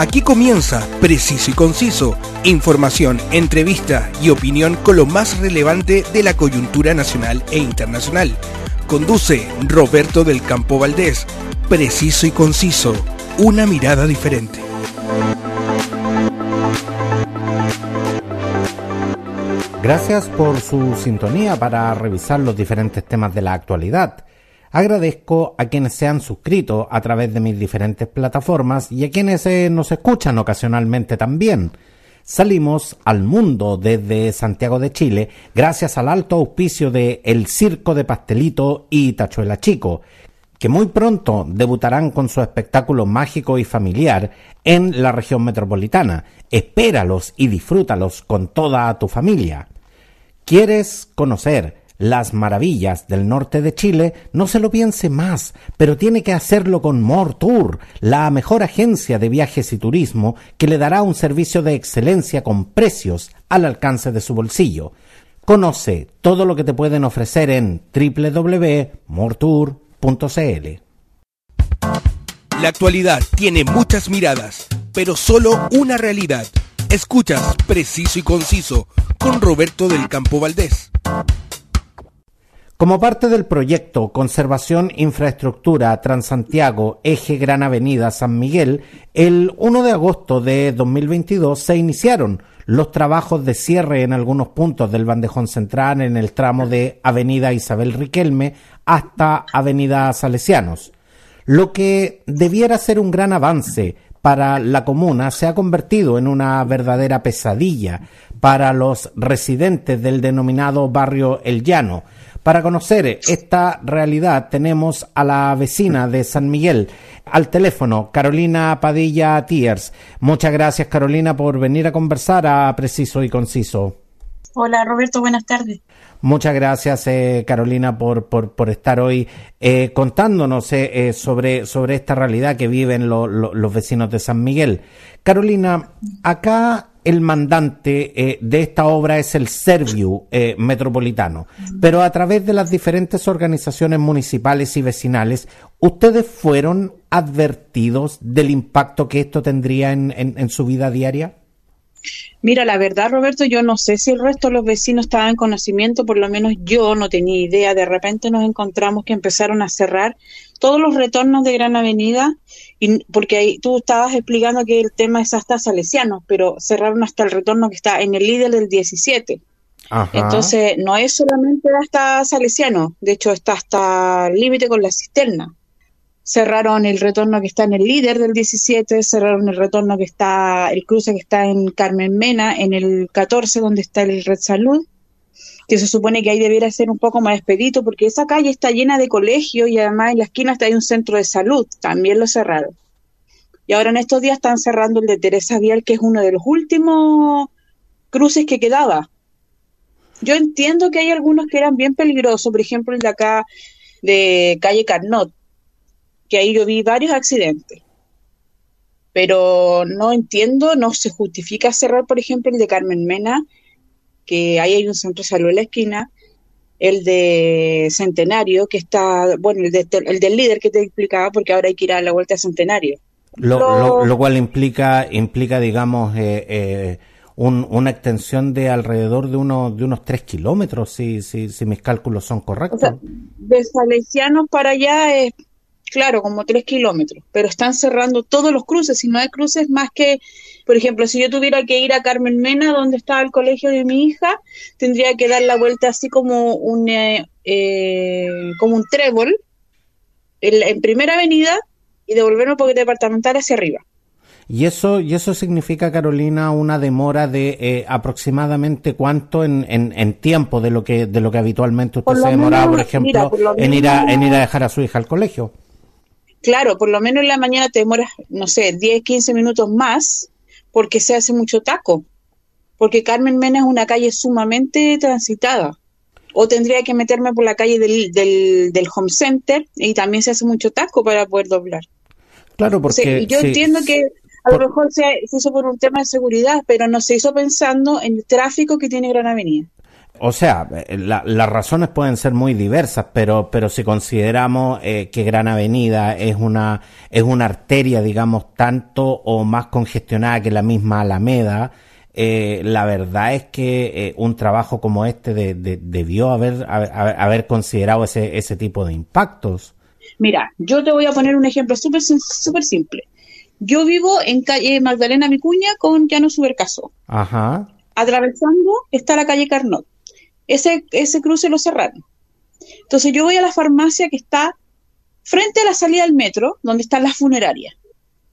Aquí comienza Preciso y Conciso, información, entrevista y opinión con lo más relevante de la coyuntura nacional e internacional. Conduce Roberto del Campo Valdés. Preciso y Conciso, una mirada diferente. Gracias por su sintonía para revisar los diferentes temas de la actualidad. Agradezco a quienes se han suscrito a través de mis diferentes plataformas y a quienes eh, nos escuchan ocasionalmente también. Salimos al mundo desde Santiago de Chile gracias al alto auspicio de El Circo de Pastelito y Tachuela Chico, que muy pronto debutarán con su espectáculo mágico y familiar en la región metropolitana. Espéralos y disfrútalos con toda tu familia. ¿Quieres conocer las maravillas del norte de Chile, no se lo piense más, pero tiene que hacerlo con More Tour, la mejor agencia de viajes y turismo que le dará un servicio de excelencia con precios al alcance de su bolsillo. Conoce todo lo que te pueden ofrecer en www.mortour.cl. La actualidad tiene muchas miradas, pero solo una realidad. Escuchas Preciso y Conciso con Roberto del Campo Valdés. Como parte del proyecto Conservación Infraestructura Transantiago Eje Gran Avenida San Miguel, el 1 de agosto de 2022 se iniciaron los trabajos de cierre en algunos puntos del bandejón central en el tramo de Avenida Isabel Riquelme hasta Avenida Salesianos. Lo que debiera ser un gran avance para la comuna se ha convertido en una verdadera pesadilla para los residentes del denominado barrio El Llano, para conocer esta realidad tenemos a la vecina de San Miguel al teléfono, Carolina Padilla Tiers. Muchas gracias Carolina por venir a conversar a Preciso y Conciso. Hola Roberto, buenas tardes. Muchas gracias eh, Carolina por, por, estar hoy eh, contándonos eh, sobre, sobre esta realidad que viven los vecinos de San Miguel. Carolina, acá el mandante eh, de esta obra es el Serviu eh, Metropolitano, pero a través de las diferentes organizaciones municipales y vecinales, ¿ustedes fueron advertidos del impacto que esto tendría en, su vida diaria? Mira, la verdad, Roberto, yo no sé si el resto de los vecinos estaban en conocimiento, por lo menos yo no tenía idea. De repente nos encontramos que empezaron a cerrar todos los retornos de Gran Avenida y porque ahí tú estabas explicando que el tema es hasta Salesianos, pero cerraron hasta el retorno que está en el líder del 17. Entonces, no es solamente hasta Salesiano, de hecho está hasta el límite con la cisterna. Cerraron el retorno que está en el líder del 17, cerraron el retorno que está, el cruce que está en Carmen Mena, en el 14 donde está el Red Salud, que se supone que ahí debiera ser un poco más expedito, porque esa calle está llena de colegios y además en la esquina está hay un centro de salud, también lo cerraron. Y ahora en estos días están cerrando el de Teresa Vial, que es uno de los últimos cruces que quedaba. Yo entiendo que hay algunos que eran bien peligrosos, por ejemplo el de acá de calle Carnot, que ahí yo vi varios accidentes. Pero no entiendo, no se justifica cerrar, por ejemplo, el de Carmen Mena, que ahí hay un centro de salud en la esquina, el de Centenario, que está, bueno, el, el del líder que te explicaba, porque ahora hay que ir a la vuelta de Centenario. Lo, cual implica, implica digamos, eh, eh, una extensión de alrededor de, uno, de unos tres kilómetros, si, si, si mis cálculos son correctos. de Salesianos para allá es, claro, como tres kilómetros, pero están cerrando todos los cruces, y no hay cruces más que por ejemplo, si yo tuviera que ir a Carmen Mena, donde está el colegio de mi hija, tendría que dar la vuelta así como un, eh, eh, como un trébol en, primera avenida y devolverme por departamental hacia arriba. Y eso, y eso significa, Carolina, una demora de eh, aproximadamente cuánto en, en, tiempo de lo que de lo que habitualmente usted se demoraba, por ejemplo, en ir a en ir a dejar a su hija al colegio. Claro, por lo menos en la mañana te demoras, no sé, 10, 15 minutos más porque se hace mucho taco, porque Carmen Mena es una calle sumamente transitada. O tendría que meterme por la calle del, del, Home Center y también se hace mucho taco para poder doblar. Claro, porque... yo entiendo que a lo mejor se, hizo por un tema de seguridad, pero no se hizo pensando en el tráfico que tiene Gran Avenida. O sea, eh, las razones pueden ser muy diversas, pero, pero si consideramos eh, que Gran Avenida es una, es una arteria, digamos, tanto o más congestionada que la misma Alameda, eh, la verdad es que un trabajo como este debió haber, haber, considerado ese, ese tipo de impactos. Mira, yo te voy a poner un ejemplo súper super simple. Yo vivo en calle Magdalena Vicuña con Llano Subercaso. Ajá. Atravesando está la calle Carnot ese, ese cruce lo cerraron. Entonces yo voy a la farmacia que está frente a la salida del metro, donde están las funerarias.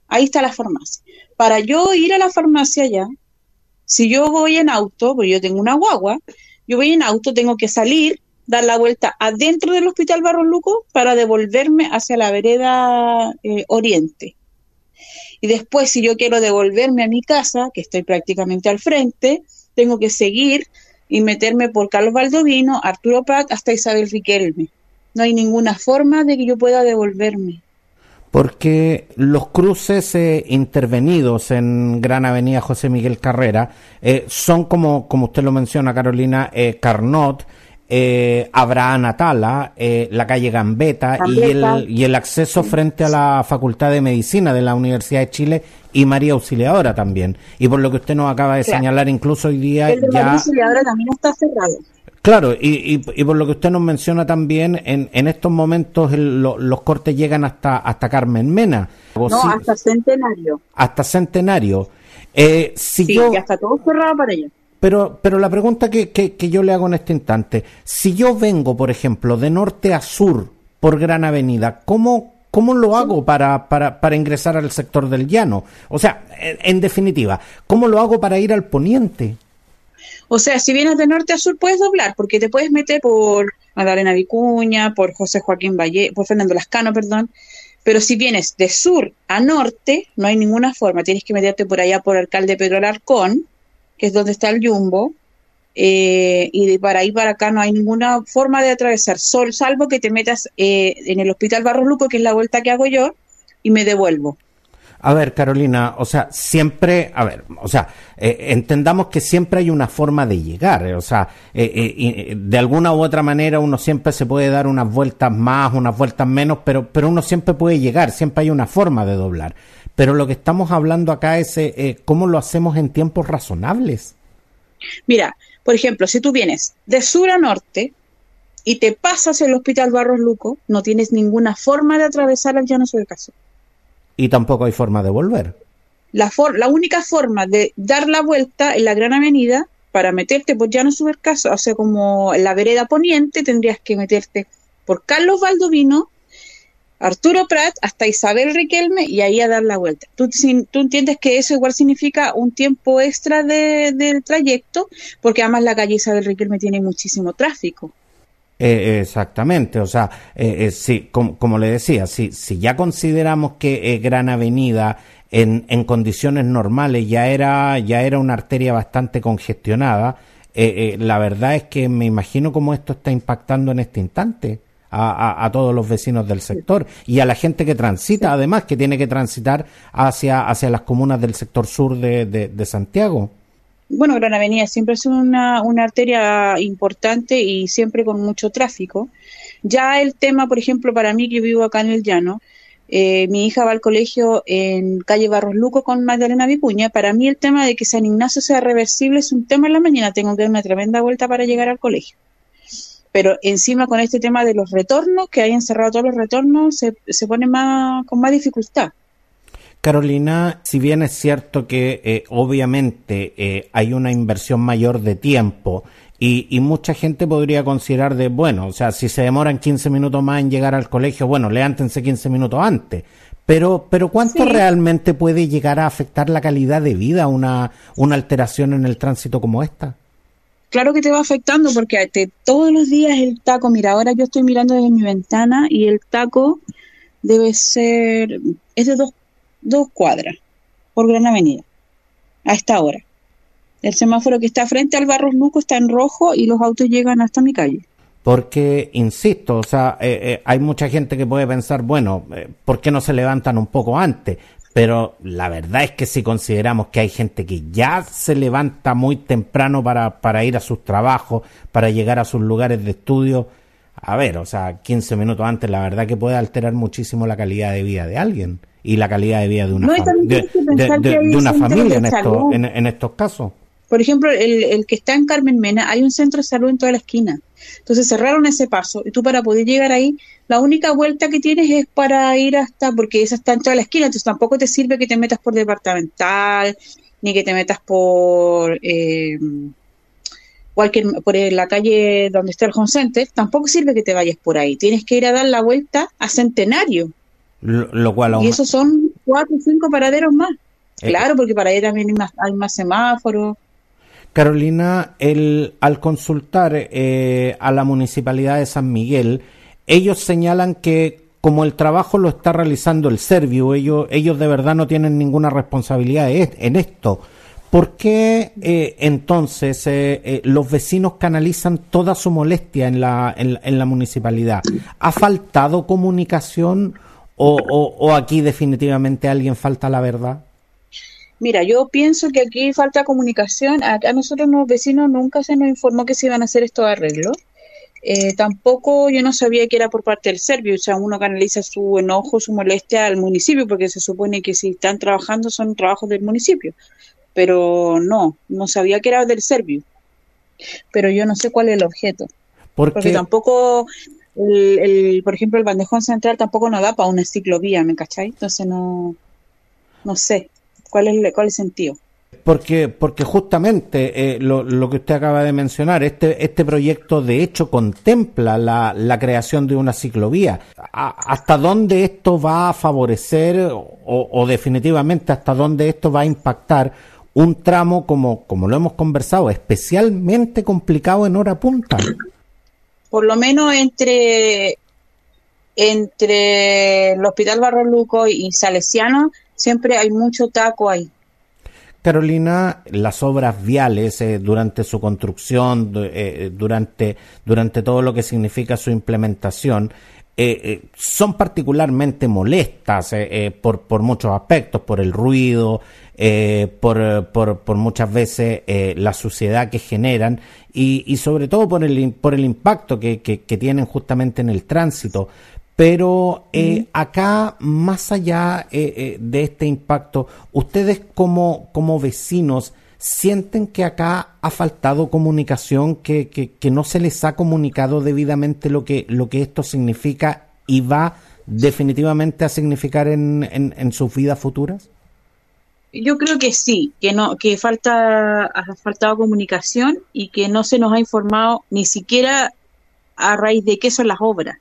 Ahí está la farmacia. Para yo ir a la farmacia ya, si yo voy en auto, porque yo tengo una guagua, yo voy en auto, tengo que salir, dar la vuelta adentro del hospital Barros Luco para devolverme hacia la vereda eh, oriente. Y después, si yo quiero devolverme a mi casa, que estoy prácticamente al frente, tengo que seguir y meterme por Carlos Baldovino, Arturo Prat hasta Isabel Riquelme. No hay ninguna forma de que yo pueda devolverme. Porque los cruces eh, intervenidos en Gran Avenida José Miguel Carrera eh, son como, como usted lo menciona, Carolina, eh, Carnot, eh, Abraham Atala, eh, la calle Gambetta, y, el, y el acceso frente a la Facultad de Medicina de la Universidad de Chile y María Auxiliadora también. Y por lo que usted nos acaba de señalar, incluso hoy día el de ya... María Auxiliadora también está cerrado. Claro, y, y, por lo que usted nos menciona también, en, en estos momentos los cortes llegan hasta, hasta Carmen Mena. No, hasta Centenario. Hasta Centenario. Eh, si sí, yo... ya está todo cerrado para ella. Pero, pero la pregunta que, que, yo le hago en este instante, si yo vengo, por ejemplo, de norte a sur por Gran Avenida, ¿cómo, cómo lo hago para, para, para ingresar al sector del llano? O sea, en, definitiva, ¿cómo lo hago para ir al poniente? O sea, si vienes de norte a sur puedes doblar, porque te puedes meter por Magdalena Vicuña, por José Joaquín Valle, por Fernando Lascano, perdón. Pero si vienes de sur a norte, no hay ninguna forma. Tienes que meterte por allá por Alcalde Pedro Alarcón, que es donde está el Jumbo, eh, y de para ahí para acá no hay ninguna forma de atravesar, sol, salvo que te metas eh, en el Hospital Barros Luco, que es la vuelta que hago yo, y me devuelvo. A ver, Carolina, o sea, siempre, a ver, o sea, eh, entendamos que siempre hay una forma de llegar, o sea, de alguna u otra manera uno siempre se puede dar unas vueltas más, unas vueltas menos, pero, pero uno siempre puede llegar, siempre hay una forma de doblar. Pero lo que estamos hablando acá es eh, eh, cómo lo hacemos en tiempos razonables. Mira, por ejemplo, si tú vienes de sur a norte y te pasas el Hospital Barros Luco, no tienes ninguna forma de atravesar al llano sobre caso. Y tampoco hay forma de volver. La, la única forma de dar la vuelta en la Gran Avenida para meterte por Llano Caso, o sea, como en la vereda poniente, tendrías que meterte por Carlos Valdovino Arturo Prat hasta Isabel Riquelme y ahí a dar la vuelta. ¿Tú, tú entiendes que eso igual significa un tiempo extra de, del trayecto, porque además la calle Isabel Riquelme tiene muchísimo tráfico. Eh, exactamente, o sea, eh, eh sí, como, le decía, si, si ya consideramos que Gran Avenida en, en condiciones normales ya era, ya era una arteria bastante congestionada, la verdad es que me imagino cómo esto está impactando en este instante a, todos los vecinos del sector y a la gente que transita, además, que tiene que transitar hacia, hacia las comunas del sector sur de, de, Santiago. Bueno, Gran Avenida siempre es una, una arteria importante y siempre con mucho tráfico. Ya el tema, por ejemplo, para mí que vivo acá en el llano, eh, mi hija va al colegio en calle Barros Luco con Magdalena Vicuña. Para mí el tema de que San Ignacio sea reversible es un tema en la mañana. Tengo que dar una tremenda vuelta para llegar al colegio pero encima con este tema de los retornos, que hay encerrado todos los retornos, se, se pone más con más dificultad. Carolina, si bien es cierto que eh, obviamente eh, hay una inversión mayor de tiempo y, y, mucha gente podría considerar de, bueno, o sea, si se demoran 15 minutos más en llegar al colegio, bueno, levántense 15 minutos antes. Pero, pero ¿cuánto realmente puede llegar a afectar la calidad de vida una, una alteración en el tránsito como esta? Claro que te va afectando porque todos los días el taco, mira, ahora yo estoy mirando desde mi ventana y el taco debe ser, es de dos, dos cuadras por Gran Avenida, a esta hora. El semáforo que está frente al Barros Luco está en rojo y los autos llegan hasta mi calle. Porque, insisto, o sea, eh, eh, hay mucha gente que puede pensar, bueno, eh, ¿por qué no se levantan un poco antes? Pero la verdad es que si consideramos que hay gente que ya se levanta muy temprano para, para ir a sus trabajos, para llegar a sus lugares de estudio, a ver, o sea, 15 minutos antes, la verdad que puede alterar muchísimo la calidad de vida de alguien y la calidad de vida de una, de, una familia en, esto, en, estos casos. Por ejemplo, el, el, que está en Carmen Mena, hay un centro de salud en toda la esquina. Entonces cerraron ese paso y tú para poder llegar ahí, la única vuelta que tienes es para ir hasta, porque esa está en toda la esquina, entonces tampoco te sirve que te metas por departamental, ni que te metas por... Eh, cualquier, por la calle donde está el Home Center, tampoco sirve que te vayas por ahí. Tienes que ir a dar la vuelta a Centenario. Lo, cual Y esos son cuatro o cinco paraderos más. Eh, claro, porque para ahí también hay más, hay más semáforos. Carolina, el, al consultar eh, a la municipalidad de San Miguel, ellos señalan que como el trabajo lo está realizando el Servio, ellos, de verdad no tienen ninguna responsabilidad en esto. ¿Por qué eh, entonces eh, eh, los vecinos canalizan toda su molestia en la, en, la municipalidad? ¿Ha faltado comunicación o, o, aquí definitivamente alguien falta la verdad? Mira, yo pienso que aquí falta comunicación. A, nosotros los vecinos nunca se nos informó que se iban a hacer estos arreglos. tampoco yo no sabía que era por parte del Servio, o sea, uno canaliza su enojo, su molestia al municipio, porque se supone que si están trabajando son trabajos del municipio pero no, no sabía que era del Servio. Pero yo no sé cuál es el objeto. Porque tampoco, el, por ejemplo, el bandejón central tampoco nos da para una ciclovía, ¿me cacháis? Entonces no, no sé cuál es, cuál es el sentido. Porque, porque justamente eh, lo, lo, que usted acaba de mencionar, este, este proyecto de hecho contempla la, la creación de una ciclovía. ¿Hasta dónde esto va a favorecer o, o definitivamente hasta dónde esto va a impactar un tramo como, como lo hemos conversado, especialmente complicado en hora punta. Por lo menos entre, entre el Hospital Barro Luco y Salesiano siempre hay mucho taco ahí. Carolina, las obras viales eh, durante su construcción, eh, durante, durante todo lo que significa su implementación, eh, son particularmente molestas por, por muchos aspectos, por el ruido, por, por, por, muchas veces la suciedad que generan y, y, sobre todo por el, por el impacto que, que, tienen justamente en el tránsito. Pero eh, acá, más allá de este impacto, ustedes como, como vecinos, sienten que acá ha faltado comunicación, que, que, que, no se les ha comunicado debidamente lo que, lo que esto significa y va definitivamente a significar en, en, en sus vidas futuras? Yo creo que sí, que no, que falta, ha faltado comunicación y que no se nos ha informado ni siquiera a raíz de qué son las obras.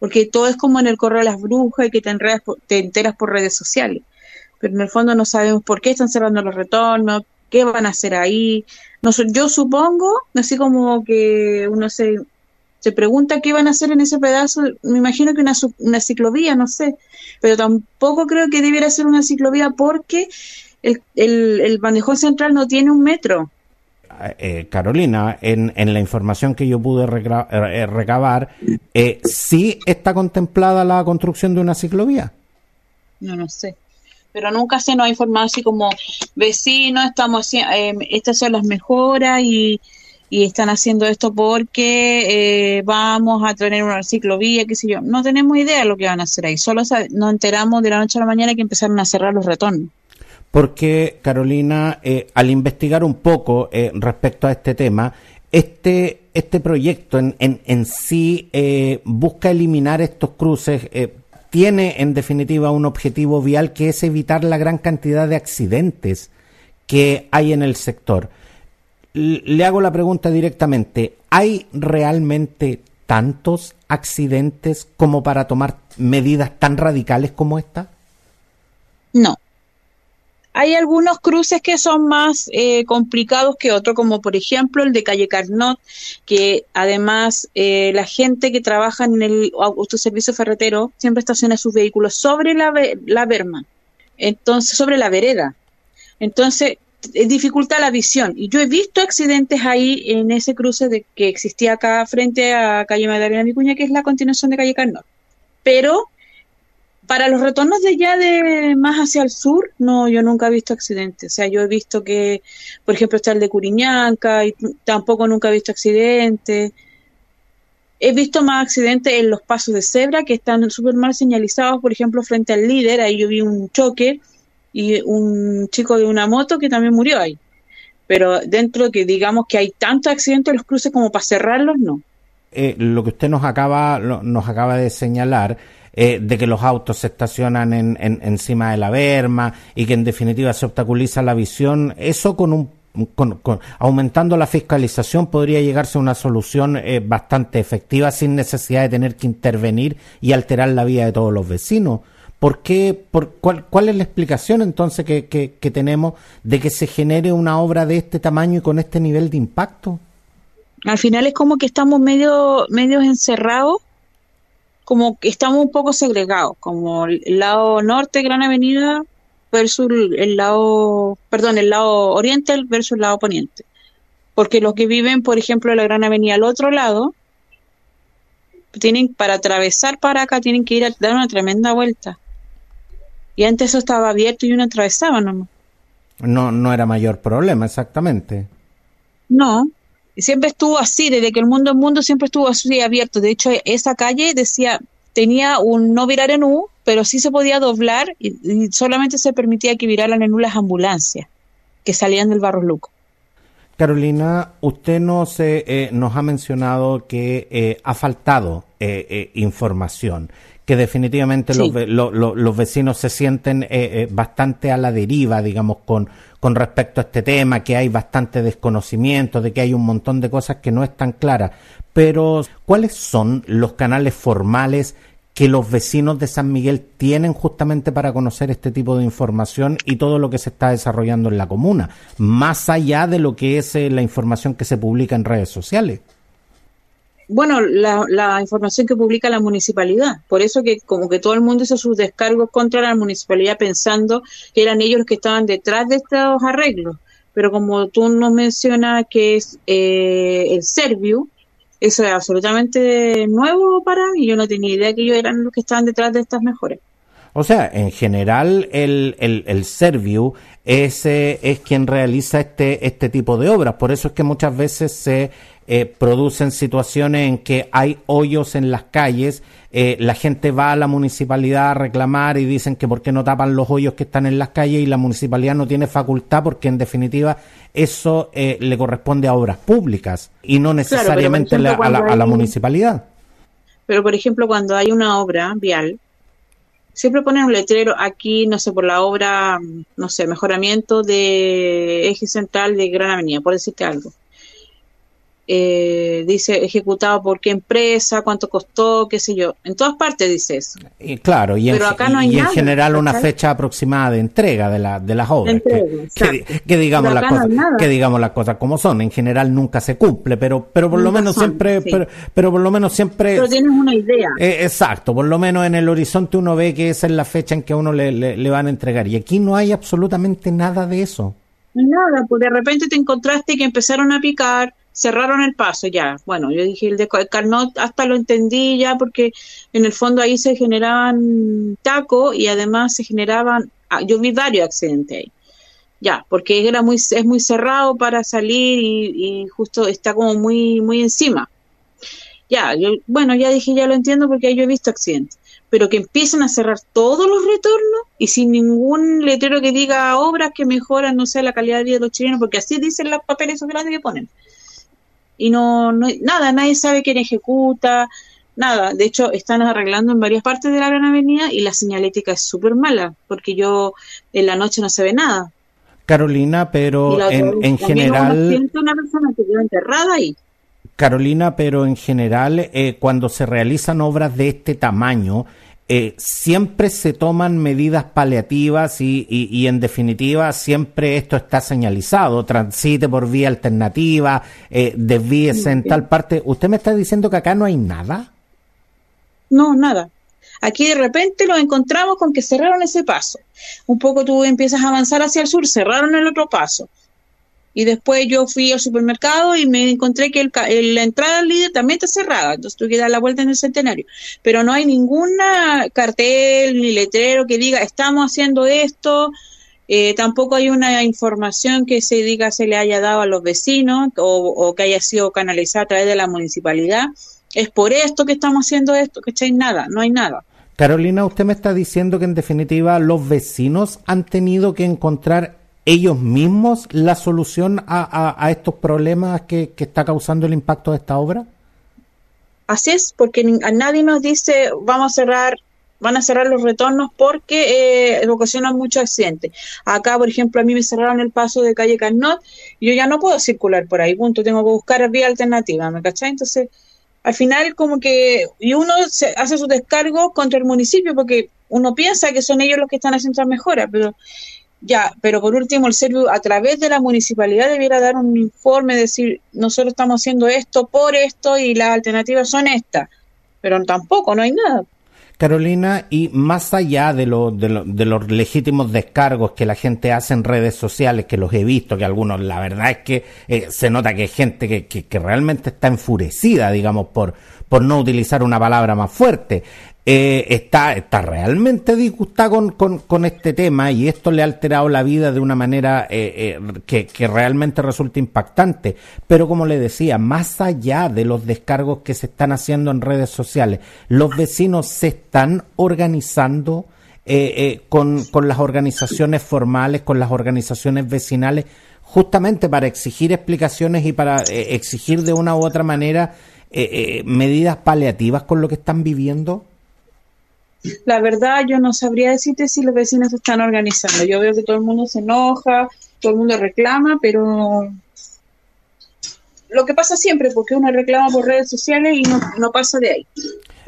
Porque todo es como en el correo de las brujas y que te, te enteras por redes sociales. Pero en el fondo no sabemos por qué están cerrando los retornos, qué van a hacer ahí. No, yo supongo, así como que uno se se pregunta qué van a hacer en ese pedazo, me imagino que una, una ciclovía, no sé, pero tampoco creo que debiera ser una ciclovía porque el, el, bandejón central no tiene un metro. Eh, Carolina, en, en, la información que yo pude eh, recabar, eh, ¿sí está contemplada la construcción de una ciclovía? No, no sé. Pero nunca se nos ha informado así como vecinos, estamos eh, estas son las mejoras y, y están haciendo esto porque eh, vamos a tener una ciclovía, qué sé yo. No tenemos idea de lo que van a hacer ahí. Solo nos enteramos de la noche a la mañana que empezaron a cerrar los retornos. Porque, Carolina, eh, al investigar un poco eh, respecto a este tema, este, este proyecto en, en, en sí busca eliminar estos cruces, tiene en definitiva un objetivo vial que es evitar la gran cantidad de accidentes que hay en el sector le hago la pregunta directamente. ¿Hay realmente tantos accidentes como para tomar medidas tan radicales como esta? No. Hay algunos cruces que son más eh, complicados que otros, como por ejemplo el de Calle Carnot, que además eh, la gente que trabaja en el autoservicio ferretero siempre estaciona sus vehículos sobre la, la Berma, entonces sobre la vereda. Entonces, dificulta la visión. Y yo he visto accidentes ahí en ese cruce de que existía acá frente a calle Magdalena Micuña, que es la continuación de calle Carnot. Pero para los retornos de allá de más hacia el sur, no, yo nunca he visto accidentes. O sea, yo he visto que, por ejemplo, está el de Curiñanca y tampoco nunca he visto accidentes. He visto más accidentes en los pasos de cebra que están súper mal señalizados, por ejemplo, frente al líder, ahí yo vi un choque y un chico de una moto que también murió ahí. Pero dentro de que digamos que hay tantos accidentes en los cruces como para cerrarlos, no. Eh, lo que usted nos acaba, nos acaba de señalar, eh, de que los autos se estacionan en, encima de la berma y que en definitiva se obstaculiza la visión, eso con un con, aumentando la fiscalización podría llegarse a una solución eh, bastante efectiva sin necesidad de tener que intervenir y alterar la vida de todos los vecinos. ¿Por qué, por, cuál, ¿Cuál es la explicación entonces que, que, tenemos de que se genere una obra de este tamaño y con este nivel de impacto? Al final es como que estamos medio, medio encerrados, como que estamos un poco segregados, como el lado norte, Gran Avenida, versus el lado, perdón, el lado oriente versus el lado poniente. Porque los que viven, por ejemplo, en la Gran Avenida al otro lado, tienen para atravesar para acá tienen que ir a dar una tremenda vuelta. Y antes eso estaba abierto y uno atravesaba nomás. No, no era mayor problema, exactamente. No, siempre estuvo así, desde que el mundo es mundo siempre estuvo así abierto. De hecho, esa calle decía, tenía un no virar en U, pero sí se podía doblar y, solamente se permitía que viraran en U las ambulancias que salían del Barro Luco. Carolina, usted nos, eh, nos ha mencionado que eh, ha faltado eh, información que definitivamente los, vecinos se sienten eh, eh, bastante a la deriva, digamos, con, con respecto a este tema, que hay bastante desconocimiento, de que hay un montón de cosas que no están claras. Pero, ¿cuáles son los canales formales que los vecinos de San Miguel tienen justamente para conocer este tipo de información y todo lo que se está desarrollando en la comuna, más allá de lo que es eh, la información que se publica en redes sociales? Bueno, la, información que publica la municipalidad. Por eso que como que todo el mundo hizo sus descargos contra la municipalidad pensando que eran ellos los que estaban detrás de estos arreglos. Pero como tú nos mencionas que es eh, el Serviu, eso es absolutamente nuevo para mí. Yo no tenía idea que ellos eran los que estaban detrás de estas mejoras. O sea, en general el, el, el Serviu es, es quien realiza este, este tipo de obras. Por eso es que muchas veces se eh, producen situaciones en que hay hoyos en las calles, eh, la gente va a la municipalidad a reclamar y dicen que por qué no tapan los hoyos que están en las calles y la municipalidad no tiene facultad porque en definitiva eso eh, le corresponde a obras públicas y no necesariamente a, la, municipalidad. Pero por ejemplo cuando hay una obra vial, siempre ponen un letrero aquí, no sé, por la obra, no sé, mejoramiento de eje central de Gran Avenida, por decirte algo eh, dice ejecutado por qué empresa, cuánto costó, qué sé yo. En todas partes dice eso. Y claro, y, Pero en, acá no hay y en general una fecha aproximada de entrega de, la, de las obras. que, digamos las cosas, que digamos las cosas como son. En general nunca se cumple, pero, pero por lo menos siempre, pero, pero, por lo menos siempre. Pero tienes una idea. Eh, exacto, por lo menos en el horizonte uno ve que esa es la fecha en que a uno le, le van a entregar. Y aquí no hay absolutamente nada de eso. Nada, pues de repente te encontraste que empezaron a picar cerraron el paso ya. Bueno, yo dije el de Carnot hasta lo entendí ya porque en el fondo ahí se generaban tacos y además se generaban, ah, yo vi varios accidentes ahí. Ya, porque era muy, es muy cerrado para salir y, justo está como muy, muy encima. Ya, yo, bueno, ya dije, ya lo entiendo porque ahí yo he visto accidentes. Pero que empiecen a cerrar todos los retornos y sin ningún letrero que diga obras que mejoran, no sé, la calidad de vida de los chilenos, porque así dicen los papeles grandes que ponen y no, no nada, nadie sabe quién ejecuta, nada. De hecho, están arreglando en varias partes de la Gran Avenida y la señalética es súper mala, porque yo en la noche no se ve nada. Carolina, pero en, en general... Una persona que quedó enterrada ahí. Carolina, pero en general, eh, cuando se realizan obras de este tamaño, eh, siempre se toman medidas paliativas y, y, en definitiva siempre esto está señalizado, transite por vía alternativa, eh, desvíese en tal parte. ¿Usted me está diciendo que acá no hay nada? No, nada. Aquí de repente nos encontramos con que cerraron ese paso. Un poco tú empiezas a avanzar hacia el sur, cerraron el otro paso. Y después yo fui al supermercado y me encontré que el, la entrada al líder también está cerrada, entonces tuve que dar la vuelta en el centenario. Pero no hay ninguna cartel ni letrero que diga estamos haciendo esto, eh, tampoco hay una información que se diga se le haya dado a los vecinos o, que haya sido canalizada a través de la municipalidad. Es por esto que estamos haciendo esto, hay nada, no hay nada. Carolina, usted me está diciendo que en definitiva los vecinos han tenido que encontrar ellos mismos la solución a, estos problemas que, está causando el impacto de esta obra? Así es, porque a nadie nos dice vamos a cerrar, van a cerrar los retornos porque eh, ocasionan muchos accidentes. Acá, por ejemplo, a mí me cerraron el paso de calle Carnot y yo ya no puedo circular por ahí, punto, tengo que buscar vía alternativa, ¿me cachai? Entonces, al final como que, y uno se hace su descargo contra el municipio porque uno piensa que son ellos los que están haciendo esa mejora, pero ya, pero por último, el servicio a través de la municipalidad debiera dar un informe, decir, nosotros estamos haciendo esto por esto y las alternativas son estas, pero tampoco, no hay nada. Carolina, y más allá de, lo, de, los legítimos descargos que la gente hace en redes sociales, que los he visto, que algunos, la verdad es que eh, se nota que hay gente que, que, realmente está enfurecida, digamos, por, por no utilizar una palabra más fuerte. Eh, está, está realmente disgustada con, con, este tema y esto le ha alterado la vida de una manera eh, eh, que, que, realmente resulta impactante. Pero como le decía, más allá de los descargos que se están haciendo en redes sociales, los vecinos se están organizando con, con las organizaciones formales, con las organizaciones vecinales, justamente para exigir explicaciones y para exigir de una u otra manera medidas paliativas con lo que están viviendo. La verdad, yo no sabría decirte si los vecinos se están organizando. Yo veo que todo el mundo se enoja, todo el mundo reclama, pero lo que pasa siempre, porque uno reclama por redes sociales y no, pasa de ahí.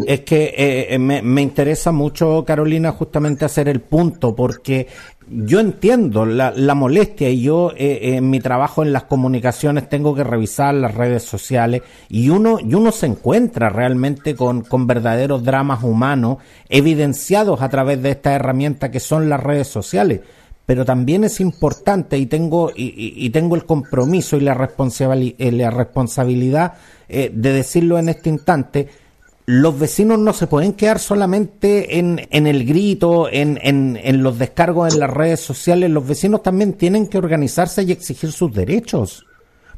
Es que eh, me, me, interesa mucho, Carolina, justamente hacer el punto, porque yo entiendo la, la molestia y yo eh, en mi trabajo en las comunicaciones tengo que revisar las redes sociales y uno, y uno se encuentra realmente con, con verdaderos dramas humanos evidenciados a través de esta herramienta que son las redes sociales. Pero también es importante y tengo, y, tengo el compromiso y la, responsabilidad, eh, la responsabilidad eh, de decirlo en este instante, los vecinos no se pueden quedar solamente en, en el grito, en, en, los descargos en las redes sociales, los vecinos también tienen que organizarse y exigir sus derechos.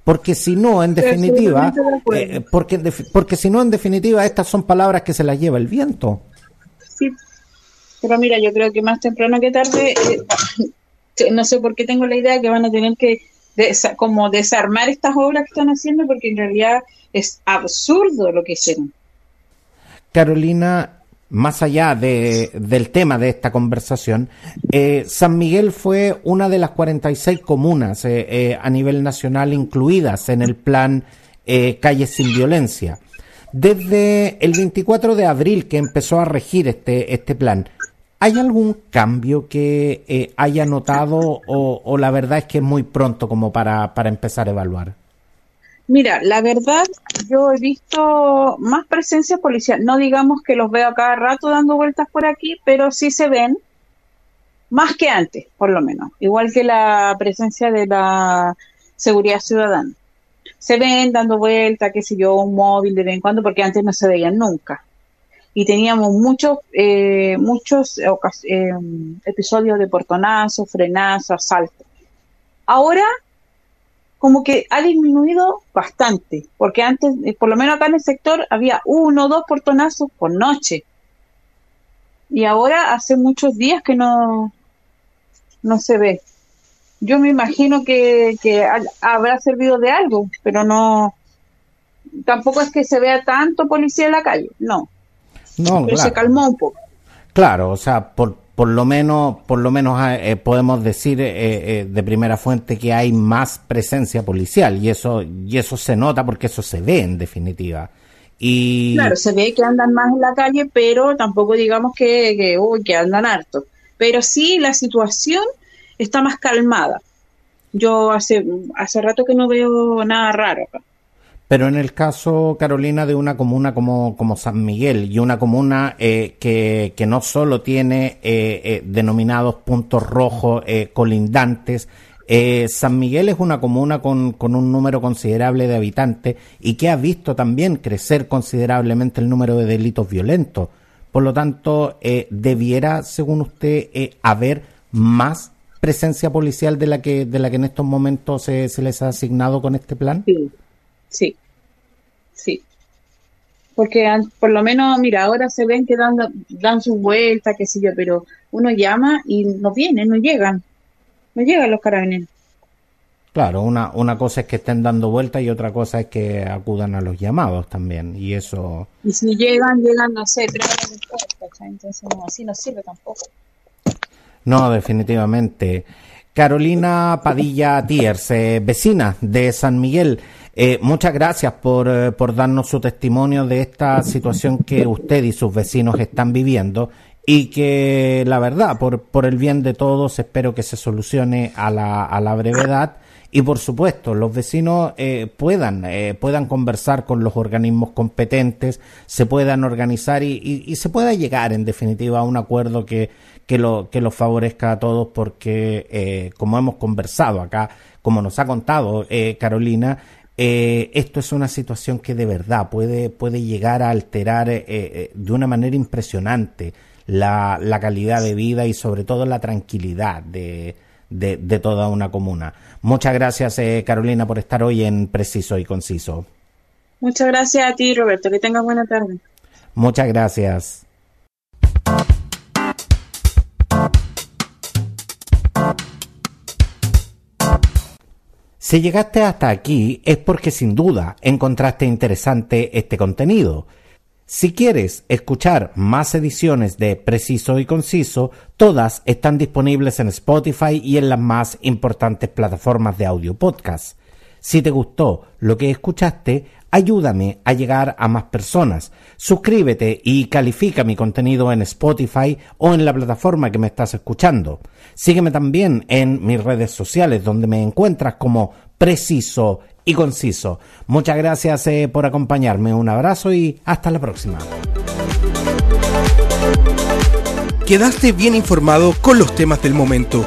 Porque si no, en definitiva, eh, porque, porque si no, en definitiva, estas son palabras que se las lleva el viento. Sí, pero mira, yo creo que más temprano que tarde, eh, no sé por qué tengo la idea que van a tener que como desarmar estas obras que están haciendo, porque en realidad es absurdo lo que hicieron. Carolina, más allá de, del tema de esta conversación, eh, San Miguel fue una de las 46 comunas eh, eh, a nivel nacional incluidas en el plan Calles sin Violencia. Desde el 24 de abril que empezó a regir este, este plan, ¿hay algún cambio que haya notado o, o, la verdad es que es muy pronto como para, para empezar a evaluar? Mira, la verdad, yo he visto más presencia policial. No digamos que los veo a cada rato dando vueltas por aquí, pero sí se ven más que antes, por lo menos. Igual que la presencia de la seguridad ciudadana. Se ven dando vueltas, qué sé yo, un móvil de vez en cuando, porque antes no se veían nunca. Y teníamos muchos, eh, muchos eh, episodios de portonazos, frenazos, asaltos. Ahora como que ha disminuido bastante, porque antes, eh, por lo menos acá en el sector, había uno o dos portonazos por noche. Y ahora hace muchos días que no, no se ve. Yo me imagino que, que habrá servido de algo, pero no, tampoco es que se vea tanto policía en la calle, no. No, pero se calmó un poco. Claro, o sea, por, por lo menos, por lo menos eh, podemos decir eh, eh, de primera fuente que hay más presencia policial y eso y eso se nota porque eso se ve en definitiva. Y claro, se ve que andan más en la calle, pero tampoco digamos que que, uy, que andan harto. Pero sí la situación está más calmada. Yo hace hace rato que no veo nada raro acá. Pero en el caso, Carolina, de una comuna como, como San Miguel y una comuna eh, que, que, no solo tiene eh, eh, denominados puntos rojos colindantes, Eh, San Miguel es una comuna con, con, un número considerable de habitantes y que ha visto también crecer considerablemente el número de delitos violentos. Por lo tanto, eh, debiera, según usted, eh, haber más presencia policial de la que de la que en estos momentos se, se les ha asignado con este plan. Sí, sí, sí. Porque por lo menos, mira, ahora se ven que dan, dan sus vueltas, qué sé yo, pero uno llama y no vienen, no llegan no llegan los carabineros. Claro, una, una cosa es que estén dando vueltas y otra cosa es que acudan a los llamados también, y eso... Y si llegan, llegan, no sé, tres horas después, Entonces no, así no sirve tampoco. No, definitivamente. Carolina Padilla Tiers, eh, vecina de San Miguel, eh, muchas gracias por, eh, por darnos su testimonio de esta situación que usted y sus vecinos están viviendo y que la verdad, por, por el bien de todos, espero que se solucione a la, a la brevedad y por supuesto los vecinos eh, puedan, eh, puedan conversar con los organismos competentes, se puedan organizar y, y, se pueda llegar en definitiva a un acuerdo que, que, lo, que los favorezca a todos porque eh, como hemos conversado acá, como nos ha contado eh, Carolina, eh, esto es una situación que de verdad puede, puede llegar a alterar eh, eh, de una manera impresionante la, la calidad de vida y sobre todo la tranquilidad de, de, de toda una comuna. Muchas gracias, eh, Carolina, por estar hoy en Preciso y Conciso. Muchas gracias a ti, Roberto. Que tengas buena tarde. Muchas gracias. Si llegaste hasta aquí es porque sin duda encontraste interesante este contenido. Si quieres escuchar más ediciones de Preciso y Conciso, todas están disponibles en Spotify y en las más importantes plataformas de audio podcast. Si te gustó lo que escuchaste, ayúdame a llegar a más personas. Suscríbete y califica mi contenido en Spotify o en la plataforma que me estás escuchando. Sígueme también en mis redes sociales donde me encuentras como Preciso y conciso. Muchas gracias eh, por acompañarme, un abrazo y hasta la próxima. Quedaste bien informado con los temas del momento.